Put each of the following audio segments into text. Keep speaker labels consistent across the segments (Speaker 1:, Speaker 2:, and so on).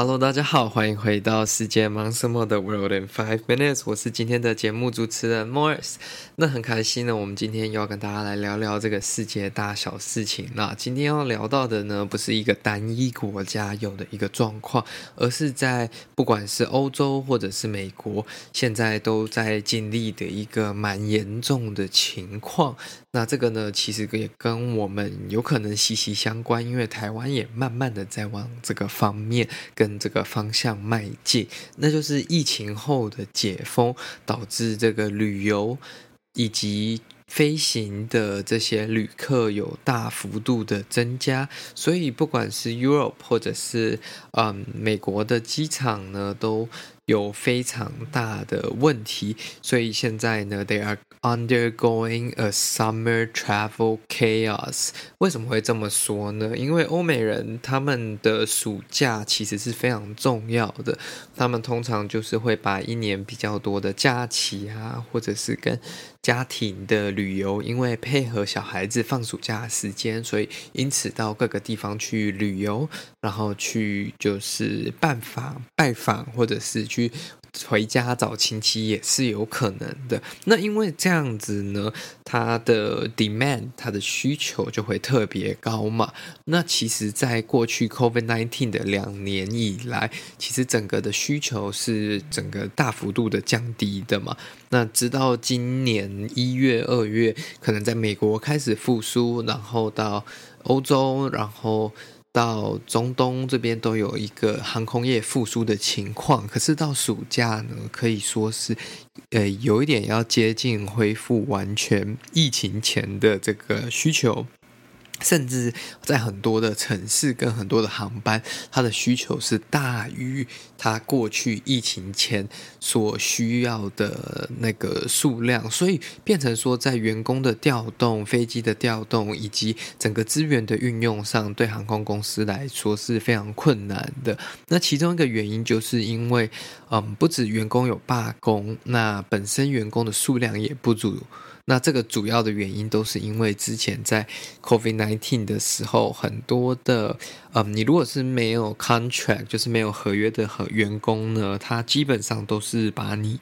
Speaker 1: Hello，大家好，欢迎回到世界忙什么的 World in Five Minutes，我是今天的节目主持人 Morris。那很开心呢，我们今天又要跟大家来聊聊这个世界大小事情。那今天要聊到的呢，不是一个单一国家有的一个状况，而是在不管是欧洲或者是美国，现在都在经历的一个蛮严重的情况。那这个呢，其实也跟我们有可能息息相关，因为台湾也慢慢的在往这个方面。跟这个方向迈进，那就是疫情后的解封，导致这个旅游以及飞行的这些旅客有大幅度的增加，所以不管是 Europe 或者是嗯美国的机场呢，都有非常大的问题，所以现在呢，they are undergoing a summer travel chaos。为什么会这么说呢？因为欧美人他们的暑假其实是非常重要的，他们通常就是会把一年比较多的假期啊，或者是跟家庭的旅游，因为配合小孩子放暑假时间，所以因此到各个地方去旅游，然后去就是办访、拜访，或者是去回家找亲戚也是有可能的。那因为这样子呢，他的 demand 他的需求就会特别高嘛。那其实，在过去 COVID-19 的两年以来，其实整个的需求是整个大幅度的降低的嘛。那直到今年一月、二月，可能在美国开始复苏，然后到欧洲，然后。到中东这边都有一个航空业复苏的情况，可是到暑假呢，可以说是，呃，有一点要接近恢复完全疫情前的这个需求。甚至在很多的城市跟很多的航班，它的需求是大于它过去疫情前所需要的那个数量，所以变成说，在员工的调动、飞机的调动以及整个资源的运用上，对航空公司来说是非常困难的。那其中一个原因就是因为，嗯，不止员工有罢工，那本身员工的数量也不足。那这个主要的原因都是因为之前在 COVID-19 的时候，很多的，嗯，你如果是没有 contract，就是没有合约的和员工呢，他基本上都是把你。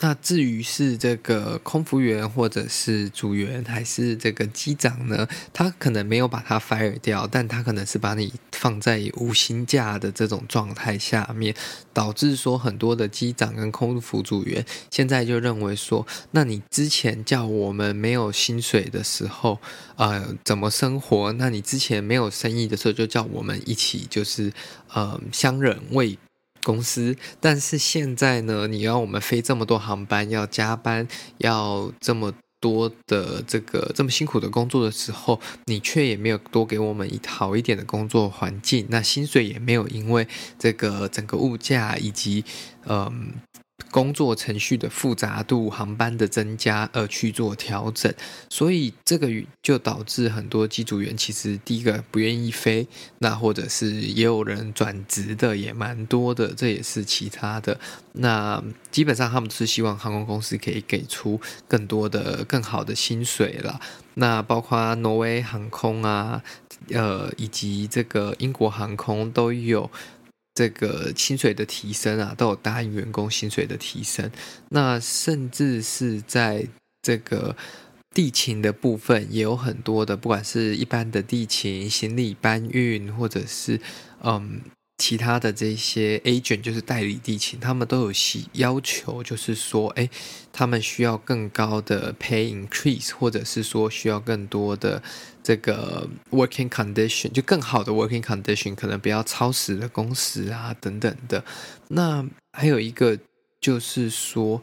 Speaker 1: 那至于是这个空服员或者是组员还是这个机长呢？他可能没有把他 fire 掉，但他可能是把你放在无薪假的这种状态下面，导致说很多的机长跟空服组员现在就认为说，那你之前叫我们没有薪水的时候，呃，怎么生活？那你之前没有生意的时候就叫我们一起就是呃相忍为。公司，但是现在呢，你要我们飞这么多航班，要加班，要这么多的这个这么辛苦的工作的时候，你却也没有多给我们一好一点的工作环境，那薪水也没有因为这个整个物价以及嗯。工作程序的复杂度、航班的增加而去做调整，所以这个就导致很多机组员其实第一个不愿意飞，那或者是也有人转职的也蛮多的，这也是其他的。那基本上他们是希望航空公司可以给出更多的、更好的薪水了。那包括挪威航空啊，呃，以及这个英国航空都有。这个薪水的提升啊，都有答应员工薪水的提升。那甚至是在这个地勤的部分，也有很多的，不管是一般的地勤、行李搬运，或者是嗯。其他的这些 agent 就是代理地勤，他们都有要求，就是说，哎，他们需要更高的 pay increase，或者是说需要更多的这个 working condition，就更好的 working condition，可能不要超时的工时啊等等的。那还有一个就是说，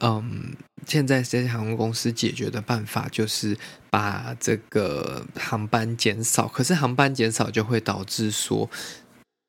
Speaker 1: 嗯，现在这些航空公司解决的办法就是把这个航班减少，可是航班减少就会导致说。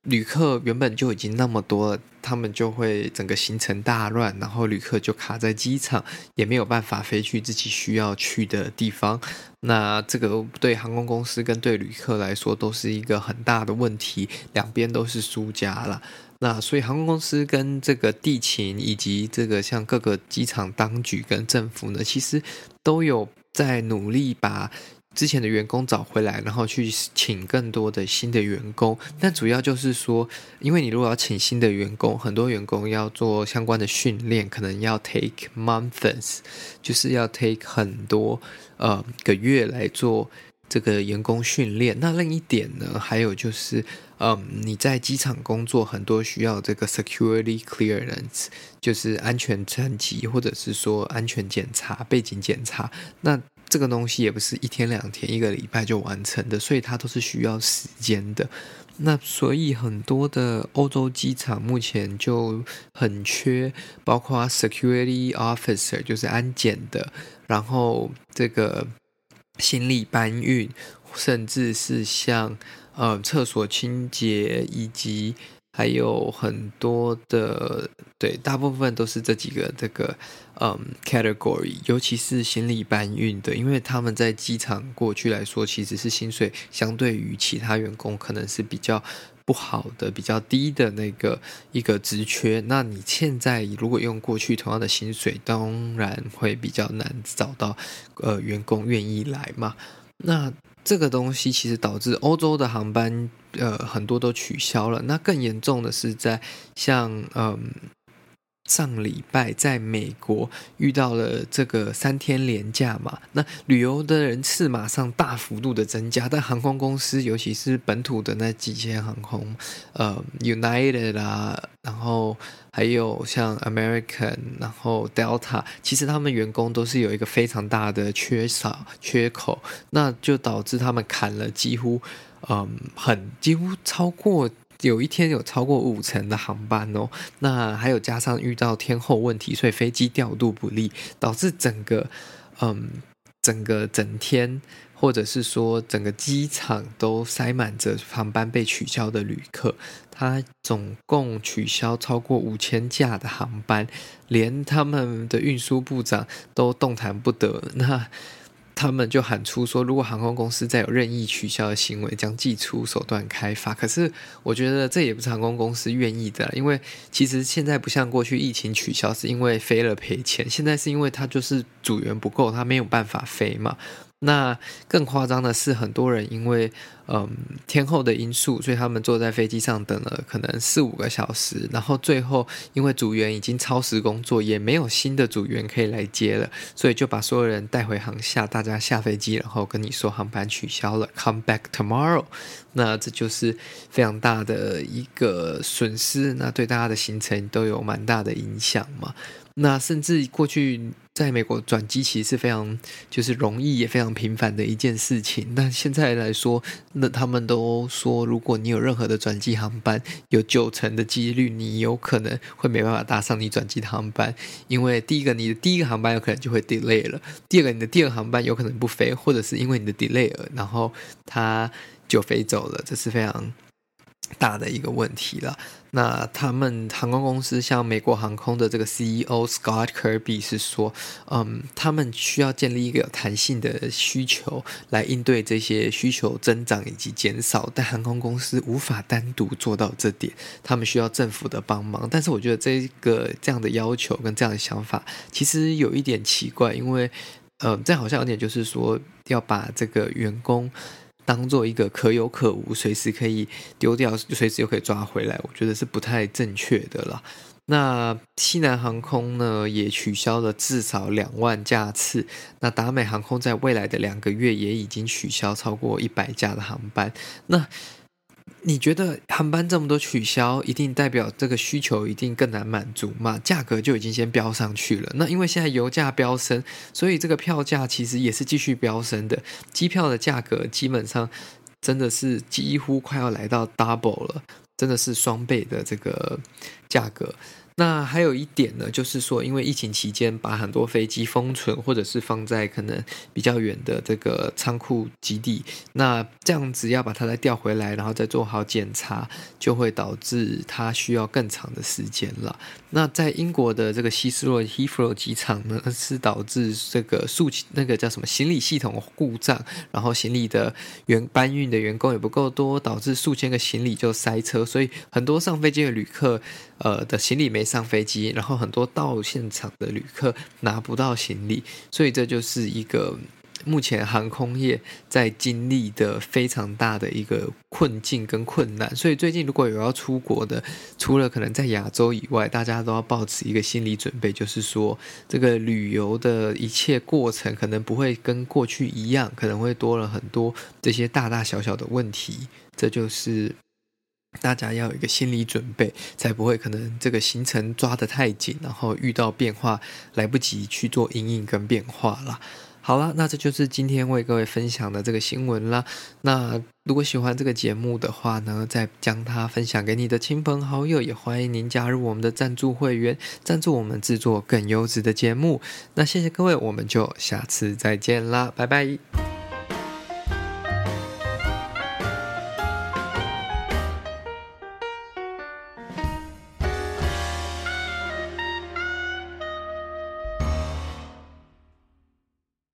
Speaker 1: 旅客原本就已经那么多了，他们就会整个行程大乱，然后旅客就卡在机场，也没有办法飞去自己需要去的地方。那这个对航空公司跟对旅客来说都是一个很大的问题，两边都是输家了。那所以航空公司跟这个地勤以及这个像各个机场当局跟政府呢，其实都有在努力把。之前的员工找回来，然后去请更多的新的员工。那主要就是说，因为你如果要请新的员工，很多员工要做相关的训练，可能要 take months，就是要 take 很多呃个月来做这个员工训练。那另一点呢，还有就是，嗯，你在机场工作，很多需要这个 security clearance，就是安全层级，或者是说安全检查、背景检查。那这个东西也不是一天两天、一个礼拜就完成的，所以它都是需要时间的。那所以很多的欧洲机场目前就很缺，包括 security officer 就是安检的，然后这个行李搬运，甚至是像呃厕所清洁以及。还有很多的，对，大部分都是这几个这个嗯 category，尤其是行李搬运的，因为他们在机场过去来说，其实是薪水相对于其他员工可能是比较不好的、比较低的那个一个职缺。那你现在如果用过去同样的薪水，当然会比较难找到呃员工愿意来嘛。那这个东西其实导致欧洲的航班，呃，很多都取消了。那更严重的是在像，嗯。上礼拜在美国遇到了这个三天连假嘛，那旅游的人次马上大幅度的增加，但航空公司尤其是本土的那几间航空，呃，United 啊，然后还有像 American，然后 Delta，其实他们员工都是有一个非常大的缺少缺口，那就导致他们砍了几乎，嗯，很几乎超过。有一天有超过五成的航班哦，那还有加上遇到天候问题，所以飞机调度不利，导致整个嗯整个整天或者是说整个机场都塞满着航班被取消的旅客，他总共取消超过五千架的航班，连他们的运输部长都动弹不得。那。他们就喊出说，如果航空公司再有任意取消的行为，将寄出手段开发。可是，我觉得这也不是航空公司愿意的，因为其实现在不像过去疫情取消是因为飞了赔钱，现在是因为他就是组员不够，他没有办法飞嘛。那更夸张的是，很多人因为嗯天候的因素，所以他们坐在飞机上等了可能四五个小时，然后最后因为组员已经超时工作，也没有新的组员可以来接了，所以就把所有人带回航下，大家下飞机，然后跟你说航班取消了，come back tomorrow。那这就是非常大的一个损失，那对大家的行程都有蛮大的影响嘛。那甚至过去在美国转机其实是非常就是容易也非常频繁的一件事情。但现在来说，那他们都说，如果你有任何的转机航班，有九成的几率你有可能会没办法搭上你转机的航班，因为第一个你的第一个航班有可能就会 delay 了，第二个你的第二个航班有可能不飞，或者是因为你的 delay 了，然后它就飞走了，这是非常。大的一个问题了。那他们航空公司像美国航空的这个 CEO Scott Kirby 是说，嗯，他们需要建立一个有弹性的需求来应对这些需求增长以及减少，但航空公司无法单独做到这点，他们需要政府的帮忙。但是我觉得这个这样的要求跟这样的想法其实有一点奇怪，因为，嗯，这好像有点就是说要把这个员工。当做一个可有可无，随时可以丢掉，随时又可以抓回来，我觉得是不太正确的了。那西南航空呢，也取消了至少两万架次。那达美航空在未来的两个月也已经取消超过一百架的航班。那你觉得航班这么多取消，一定代表这个需求一定更难满足吗？价格就已经先飙上去了。那因为现在油价飙升，所以这个票价其实也是继续飙升的。机票的价格基本上真的是几乎快要来到 double 了，真的是双倍的这个价格。那还有一点呢，就是说，因为疫情期间把很多飞机封存，或者是放在可能比较远的这个仓库基地，那这样子要把它再调回来，然后再做好检查，就会导致它需要更长的时间了。那在英国的这个希斯罗 Heathrow 机场呢，是导致这个数那个叫什么行李系统故障，然后行李的员搬运的员工也不够多，导致数千个行李就塞车，所以很多上飞机的旅客，呃的行李没上飞机，然后很多到现场的旅客拿不到行李，所以这就是一个目前航空业在经历的非常大的一个困境跟困难，所以最近如果有要出国的，除了可能在亚洲以外，大家都要保持一个心理准备，就是说这个旅游的一切过程可能不会跟过去一样，可能会多了很多这些大大小小的问题，这就是。大家要有一个心理准备，才不会可能这个行程抓得太紧，然后遇到变化来不及去做因应跟变化啦。好了，那这就是今天为各位分享的这个新闻啦。那如果喜欢这个节目的话呢，再将它分享给你的亲朋好友，也欢迎您加入我们的赞助会员，赞助我们制作更优质的节目。那谢谢各位，我们就下次再见啦，拜拜。